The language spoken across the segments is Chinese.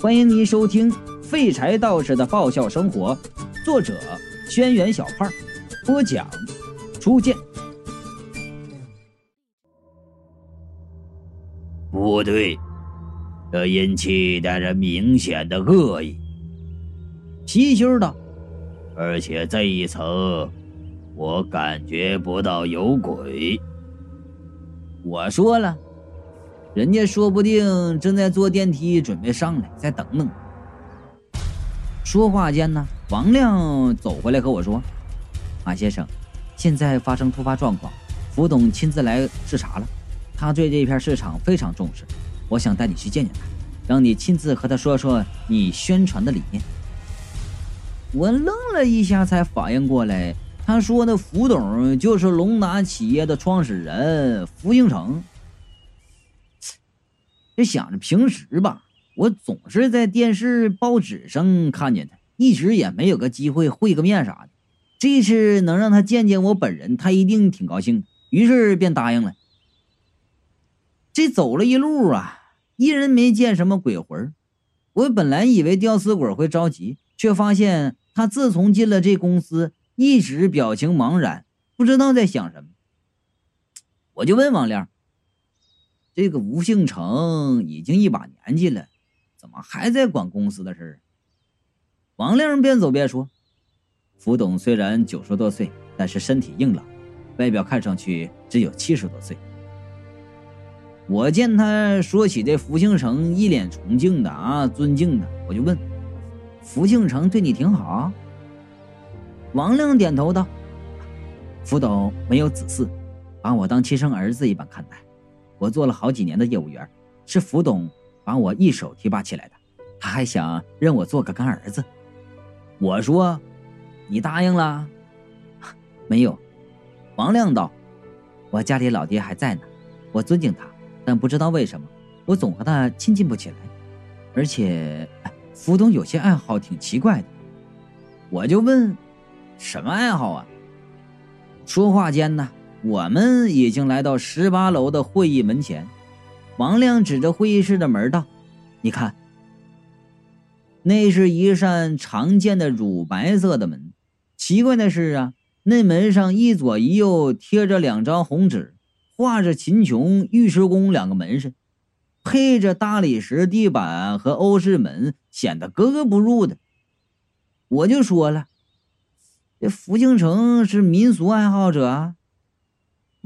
欢迎您收听《废柴道士的爆笑生活》，作者：轩辕小胖，播讲：初见。不对，这阴气带着明显的恶意。貔貅道：“而且这一层，我感觉不到有鬼。”我说了。人家说不定正在坐电梯，准备上来，再等等。说话间呢，王亮走回来和我说：“马先生，现在发生突发状况，福董亲自来视察了，他对这片市场非常重视，我想带你去见见他，让你亲自和他说说你宣传的理念。”我愣了一下，才反应过来，他说的福董就是龙达企业的创始人福兴城。就想着平时吧，我总是在电视、报纸上看见他，一直也没有个机会会个面啥的。这次能让他见见我本人，他一定挺高兴的，于是便答应了。这走了一路啊，一人没见什么鬼魂。我本来以为吊死鬼会着急，却发现他自从进了这公司，一直表情茫然，不知道在想什么。我就问王亮。这个吴姓成已经一把年纪了，怎么还在管公司的事儿？王亮边走边说：“福董虽然九十多岁，但是身体硬朗，外表看上去只有七十多岁。”我见他说起这福姓成，一脸崇敬的啊，尊敬的，我就问：“福姓成对你挺好？”王亮点头道：“福董没有子嗣，把我当亲生儿子一般看待。”我做了好几年的业务员，是福董把我一手提拔起来的，他还想认我做个干儿子。我说：“你答应了？” 没有。王亮道：“我家里老爹还在呢，我尊敬他，但不知道为什么，我总和他亲近不起来。而且，福董有些爱好挺奇怪的。”我就问：“什么爱好啊？”说话间呢。我们已经来到十八楼的会议门前，王亮指着会议室的门道：“你看，那是一扇常见的乳白色的门。奇怪的是啊，那门上一左一右贴着两张红纸，画着秦琼、尉迟恭两个门神，配着大理石地板和欧式门，显得格格不入的。我就说了，这福兴城是民俗爱好者。”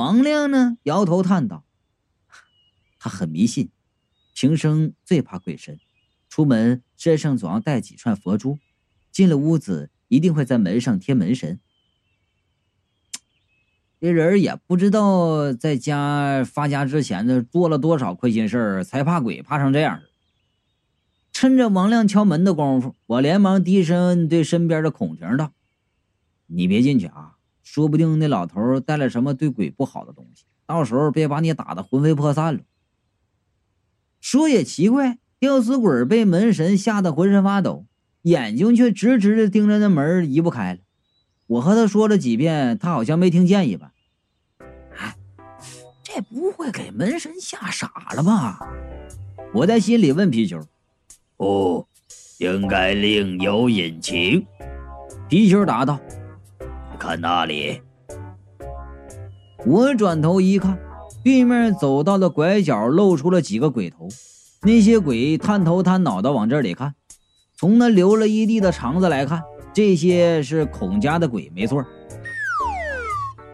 王亮呢，摇头叹道：“他很迷信，平生最怕鬼神，出门身上总要带几串佛珠，进了屋子一定会在门上贴门神。这人也不知道在家发家之前呢做了多少亏心事儿，才怕鬼怕成这样。”趁着王亮敲门的功夫，我连忙低声对身边的孔婷道：“你别进去啊。”说不定那老头带了什么对鬼不好的东西，到时候别把你打得魂飞魄散了。说也奇怪，吊死鬼被门神吓得浑身发抖，眼睛却直直的盯着那门，移不开了。我和他说了几遍，他好像没听见一般。哎，这不会给门神吓傻了吧？我在心里问皮球。不，应该另有隐情。皮球答道。看那里！我转头一看，对面走到了拐角，露出了几个鬼头。那些鬼探头探脑的往这里看，从那流了一地的肠子来看，这些是孔家的鬼，没错。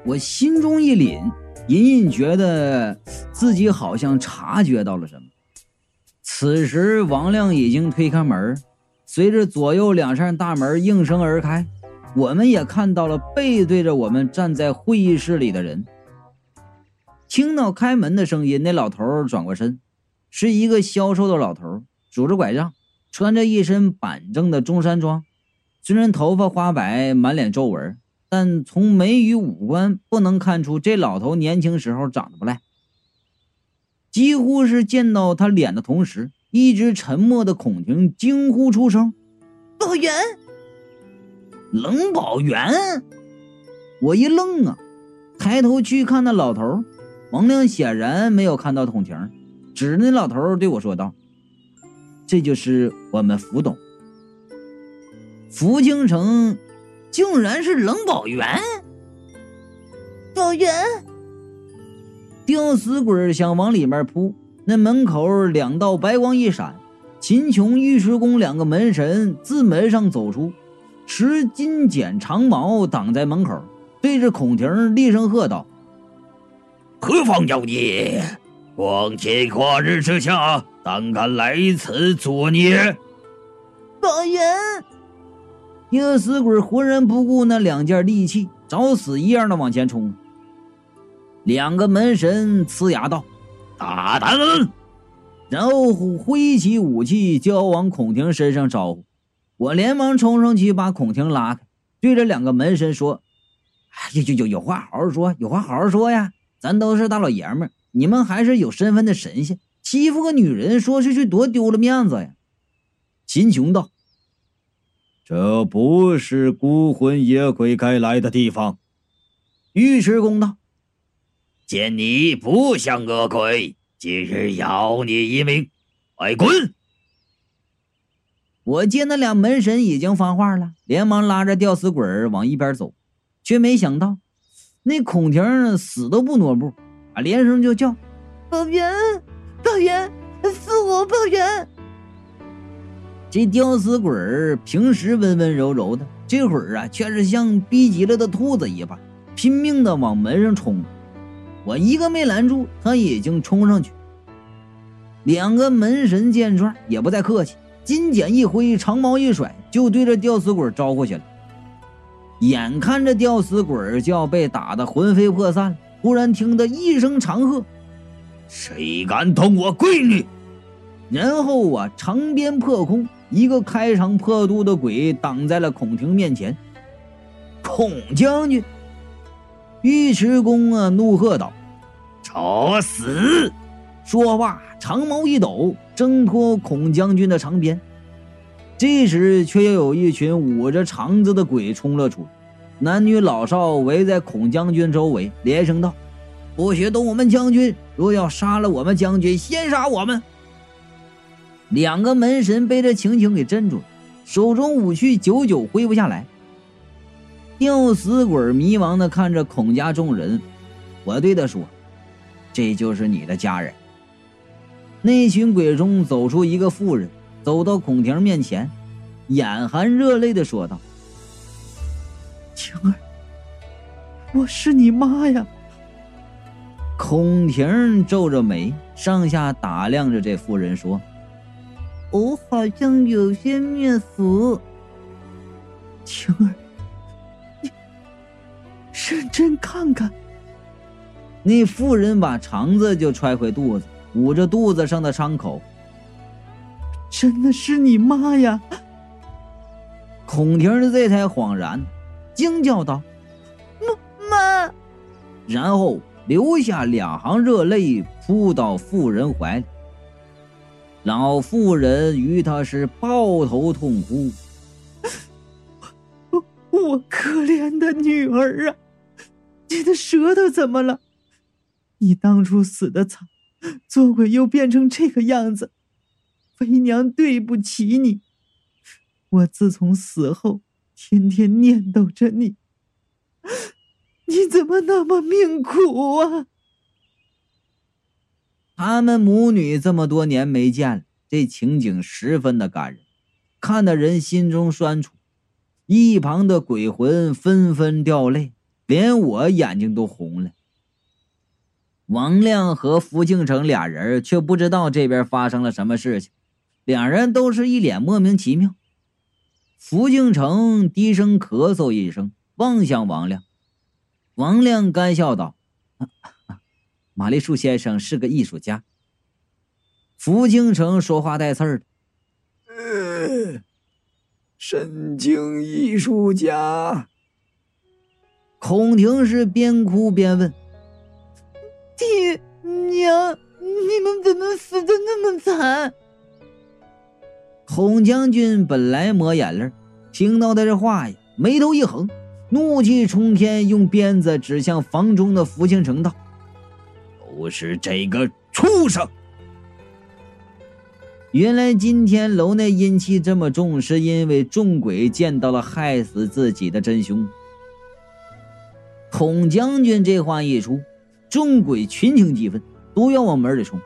我心中一凛，隐隐觉得自己好像察觉到了什么。此时，王亮已经推开门，随着左右两扇大门应声而开。我们也看到了背对着我们站在会议室里的人。听到开门的声音，那老头转过身，是一个消瘦的老头，拄着拐杖，穿着一身板正的中山装。虽然头发花白，满脸皱纹，但从眉宇五官不能看出这老头年轻时候长得不赖。几乎是见到他脸的同时，一直沉默的孔婷惊呼出声：“老袁！”冷宝元，我一愣啊，抬头去看那老头王亮显然没有看到孔婷，指着那老头对我说道：“这就是我们福董。福京城竟然是冷宝源，宝源！吊死鬼想往里面扑，那门口两道白光一闪，秦琼、尉迟恭两个门神自门上走出，持金剪长矛挡在门口，对着孔婷厉声喝道：“何方妖孽，光天化日之下，胆敢来此作孽！”宝源！吊死鬼浑然不顾那两件利器，找死一样的往前冲。两个门神呲牙道：“大胆！”然后挥起武器就要往孔婷身上招呼。我连忙冲上去把孔婷拉开，对着两个门神说：“哎有有有有话好好说，有话好好说呀！咱都是大老爷们，你们还是有身份的神仙，欺负个女人，说出去多丢了面子呀！”秦琼道。这不是孤魂野鬼该来的地方。尉迟恭道：“见你不像恶鬼，今日饶你一命，快滚！”我见那俩门神已经发话了，连忙拉着吊死鬼往一边走，却没想到那孔婷死都不挪步，啊，连声就叫：“宝源，宝源，复活宝源！”这吊死鬼儿平时温温柔柔的，这会儿啊，却是像逼急了的兔子一般，拼命的往门上冲。我一个没拦住，他已经冲上去。两个门神见状，也不再客气，金剪一挥，长矛一甩，就对着吊死鬼招呼去了。眼看着吊死鬼就要被打得魂飞魄散，忽然听得一声长喝：“谁敢动我闺女？”然后啊，长鞭破空。一个开肠破肚的鬼挡在了孔婷面前。孔将军，尉迟恭啊，怒喝道：“找死！”说话，长矛一抖，挣脱孔将军的长鞭。这时，却又有一群捂着肠子的鬼冲了出来，男女老少围在孔将军周围，连声道：“不许动我们将军！若要杀了我们将军，先杀我们！”两个门神被这情景给镇住了，手中武器久久挥不下来。吊死鬼迷茫的看着孔家众人，我对他说：“这就是你的家人。”那群鬼中走出一个妇人，走到孔婷面前，眼含热泪的说道：“晴儿，我是你妈呀！”孔婷皱着眉，上下打量着这妇人，说。我好像有些面熟，晴儿，你认真看看。那妇人把肠子就揣回肚子，捂着肚子上的伤口。真的是你妈呀！孔婷这才恍然，惊叫道：“妈妈！”然后流下两行热泪，扑到妇人怀里。老妇人与他是抱头痛哭，我我可怜的女儿啊！你的舌头怎么了？你当初死的惨，做鬼又变成这个样子，为娘对不起你。我自从死后，天天念叨着你，你怎么那么命苦啊？他们母女这么多年没见了，这情景十分的感人，看得人心中酸楚。一旁的鬼魂纷纷掉泪，连我眼睛都红了。王亮和福庆成俩人却不知道这边发生了什么事情，两人都是一脸莫名其妙。福庆成低声咳嗽一声，望向王亮。王亮干笑道。玛丽树先生是个艺术家。福庆成说话带刺儿的，呃，神经艺术家。孔婷是边哭边问：“爹娘，你们怎么死的那么惨？”孔将军本来抹眼泪，听到他这话呀，眉头一横，怒气冲天，用鞭子指向房中的福清城道。都是这个畜生！原来今天楼内阴气这么重，是因为众鬼见到了害死自己的真凶。孔将军这话一出，众鬼群情激愤，都要往门里冲。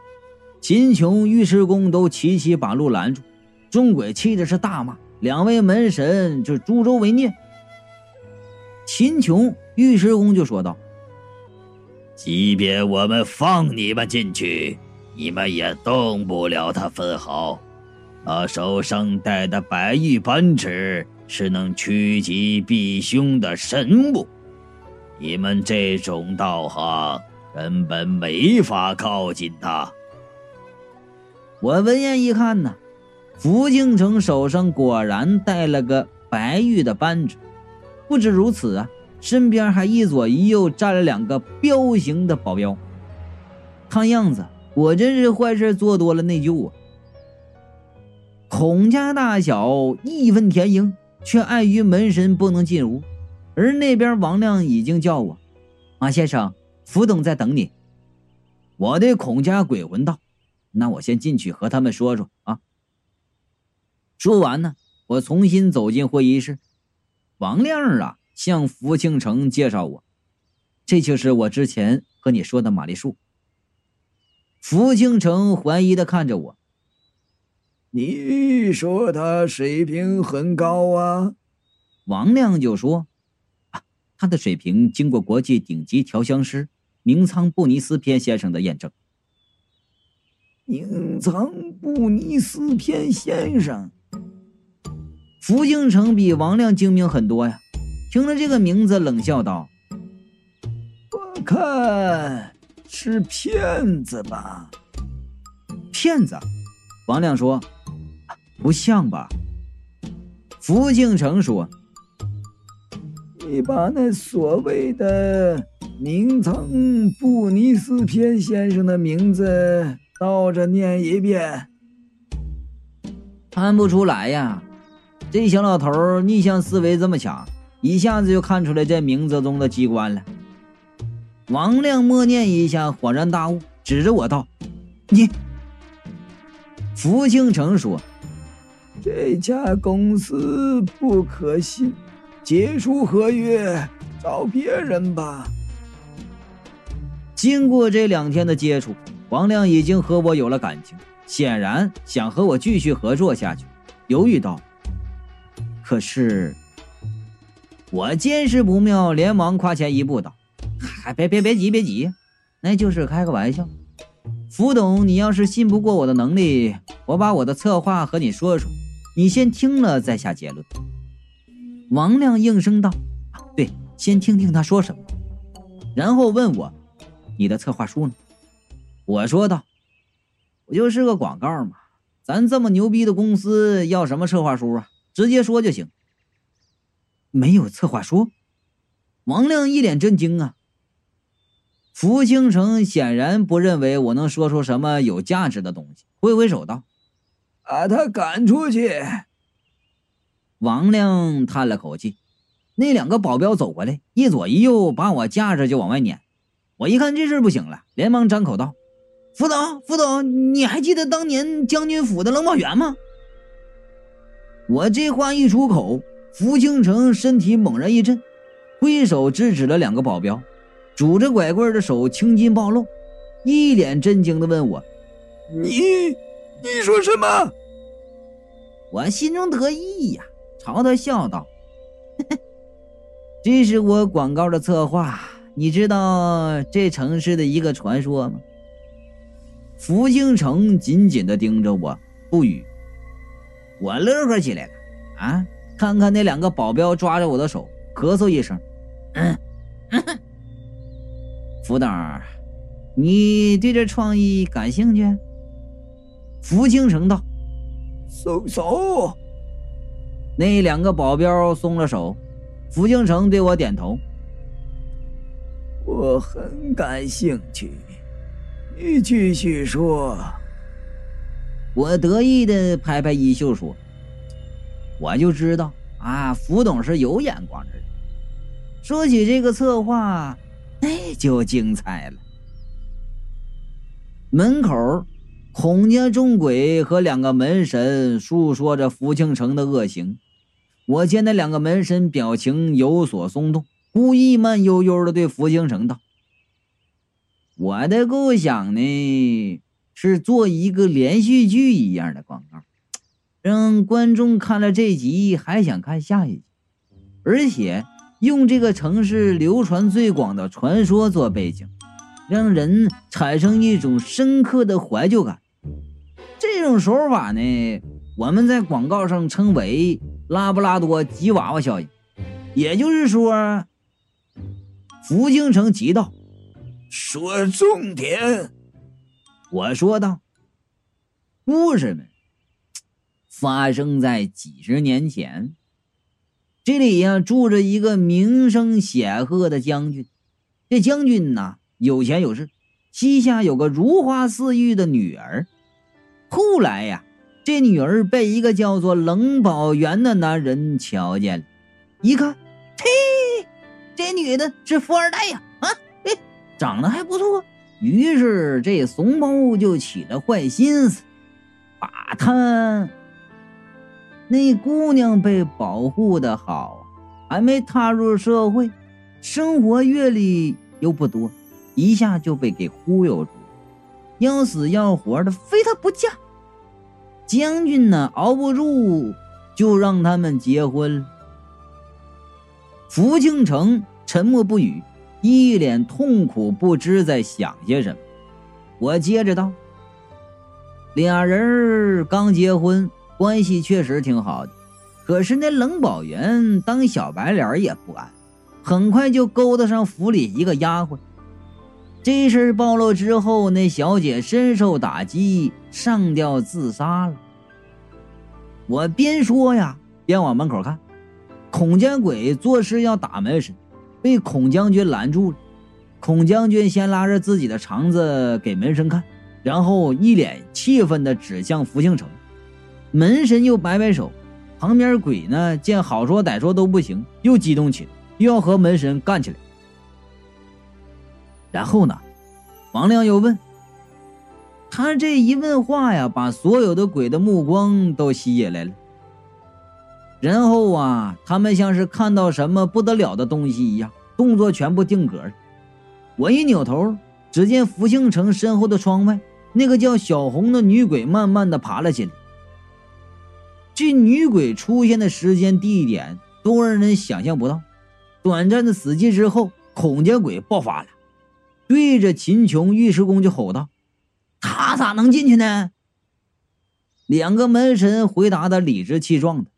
秦琼、尉迟恭都齐齐把路拦住。众鬼气的是大骂两位门神就助纣为虐。秦琼、尉迟恭就说道：“即便我们放你们进去。”你们也动不了他分毫，他手上戴的白玉扳指是能趋吉避凶的神物，你们这种道行根本没法靠近他。我闻言一看呢，福庆城手上果然戴了个白玉的扳指，不止如此啊，身边还一左一右站了两个彪形的保镖，看样子。我真是坏事做多了内疚啊！孔家大小义愤填膺，却碍于门神不能进屋。而那边王亮已经叫我：“马先生，福董在等你。”我对孔家鬼魂道：“那我先进去和他们说说啊。”说完呢，我重新走进会议室。王亮啊，向福庆城介绍我：“这就是我之前和你说的玛丽树。”福庆城怀疑的看着我。你说他水平很高啊？王亮就说：“啊，他的水平经过国际顶级调香师明仓布尼斯篇先生的验证。”明仓布尼斯篇先生，福庆城比王亮精明很多呀。听了这个名字，冷笑道：“我看。”是骗子吧？骗子？王亮说：“不像吧？”福庆城说：“你把那所谓的名曾布尼斯篇先生的名字倒着念一遍。”看不出来呀，这小老头逆向思维这么强，一下子就看出来这名字中的机关了。王亮默念一下，恍然大悟，指着我道：“你。”福庆城说：“这家公司不可信，结束合约，找别人吧。”经过这两天的接触，王亮已经和我有了感情，显然想和我继续合作下去。犹豫道：“可是……”我见势不妙，连忙跨前一步道。嗨，别别别急别急，那就是开个玩笑。福董，你要是信不过我的能力，我把我的策划和你说说，你先听了再下结论。王亮应声道：“，对，先听听他说什么。”然后问我：“你的策划书呢？”我说道：“不就是个广告嘛，咱这么牛逼的公司要什么策划书啊？直接说就行。”没有策划书？王亮一脸震惊啊！福清城显然不认为我能说出什么有价值的东西，挥挥手道：“把他赶出去。”王亮叹了口气，那两个保镖走过来，一左一右把我架着就往外撵。我一看这事不行了，连忙张口道：“副总，副总，你还记得当年将军府的冷宝源吗？”我这话一出口，福清城身体猛然一震，挥手制止了两个保镖。拄着拐棍的手青筋暴露，一脸震惊的问我：“你，你说什么？”我心中得意呀，朝他笑道：“ 这是我广告的策划，你知道这城市的一个传说吗？”福兴城紧紧的盯着我，不语。我乐呵起来了，啊，看看那两个保镖抓着我的手，咳嗽一声：“嗯。”福导，你对这创意感兴趣？福清城道：“松手！”那两个保镖松了手。福清城对我点头：“我很感兴趣，你继续说。”我得意的拍拍衣袖说：“我就知道啊，福董是有眼光的人。说起这个策划。”那就精彩了。门口，孔家众鬼和两个门神诉说着福庆城的恶行。我见那两个门神表情有所松动，故意慢悠悠的对福庆城道：“我的构想呢，是做一个连续剧一样的广告，让观众看了这集还想看下一集，而且用这个城市流传最广的传说做背景。”让人产生一种深刻的怀旧感，这种手法呢，我们在广告上称为拉布拉多吉娃娃效应。也就是说，福京城急道：“说重点。”我说道：“故事们发生在几十年前，这里呀住着一个名声显赫的将军，这将军呐。”有钱有势，膝下有个如花似玉的女儿。后来呀，这女儿被一个叫做冷宝元的男人瞧见了，一看，嘿，这女的是富二代呀！啊，哎，长得还不错。于是这怂包就起了坏心思，把她那姑娘被保护的好，还没踏入社会，生活阅历又不多。一下就被给忽悠住，要死要活的非他不嫁。将军呢，熬不住，就让他们结婚了。福庆城沉默不语，一脸痛苦，不知在想些什么。我接着道：“俩人刚结婚，关系确实挺好的。可是那冷宝元当小白脸也不安，很快就勾搭上府里一个丫鬟。”这事暴露之后，那小姐深受打击，上吊自杀了。我边说呀，边往门口看。孔见鬼做事要打门神，被孔将军拦住了。孔将军先拉着自己的肠子给门神看，然后一脸气愤地指向福庆城。门神又摆摆手，旁边鬼呢见好说歹说都不行，又激动起来，又要和门神干起来。然后呢，王亮又问他这一问话呀，把所有的鬼的目光都吸引来了。然后啊，他们像是看到什么不得了的东西一样，动作全部定格。我一扭头，只见福庆城身后的窗外，那个叫小红的女鬼慢慢的爬了起来。这女鬼出现的时间、地点都让人想象不到。短暂的死寂之后，孔家鬼爆发了。对着秦琼尉迟恭就吼道：“他咋能进去呢？”两个门神回答的理直气壮的：“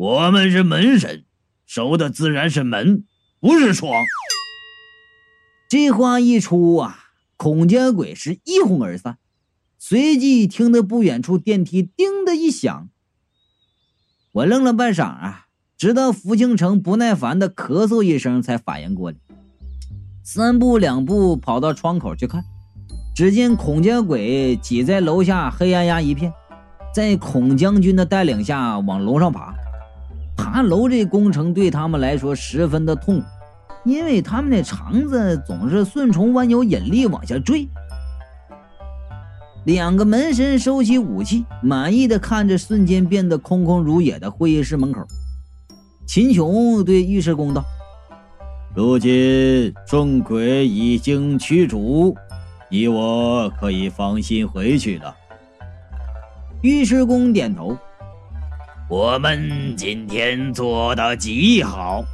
我们是门神，守的自然是门，不是窗。”这话一出啊，孔家鬼是一哄而散。随即听得不远处电梯“叮”的一响，我愣了半晌啊，直到福庆城不耐烦的咳嗽一声，才反应过来。三步两步跑到窗口去看，只见孔家鬼挤在楼下，黑压压一片，在孔将军的带领下往楼上爬。爬楼这工程对他们来说十分的痛苦，因为他们的肠子总是顺从万有引力往下坠。两个门神收起武器，满意的看着瞬间变得空空如也的会议室门口。秦琼对尉迟恭道。如今众鬼已经驱逐，你我可以放心回去了。尉迟恭点头。我们今天做的极好。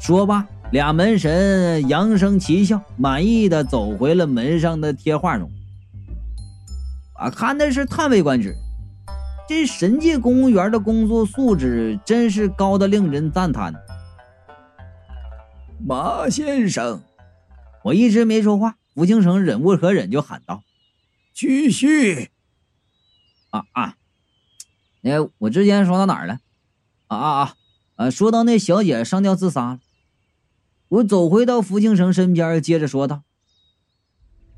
说罢，俩门神扬声齐笑，满意的走回了门上的贴画中。啊看的是叹为观止，这神界公务员的工作素质真是高的令人赞叹。马先生，我一直没说话。福清城忍无可忍，就喊道：“继续！”啊啊！那我之前说到哪儿了？啊啊啊！呃，说到那小姐上吊自杀了。我走回到福清城身边，接着说道：“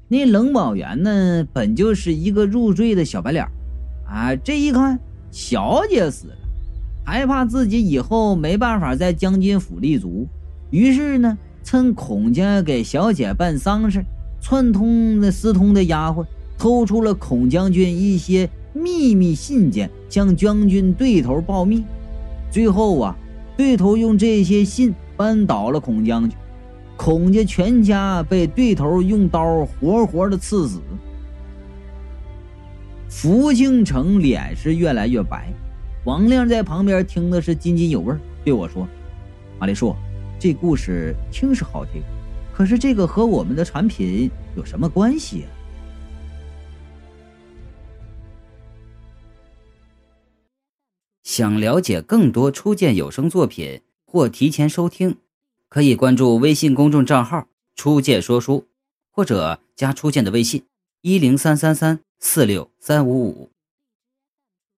那冷宝元呢，本就是一个入赘的小白脸啊。这一看，小姐死了，害怕自己以后没办法在将军府立足。”于是呢，趁孔家给小姐办丧事，串通那私通的丫鬟，偷出了孔将军一些秘密信件，向将军对头报密。最后啊，对头用这些信扳倒了孔将军，孔家全家被对头用刀活活的刺死。福庆成脸是越来越白，王亮在旁边听的是津津有味，对我说：“马丽树，这故事听是好听，可是这个和我们的产品有什么关系啊？”想了解更多初见有声作品或提前收听，可以关注微信公众账号“初见说书”，或者加初见的微信：一零三三三四六三五五。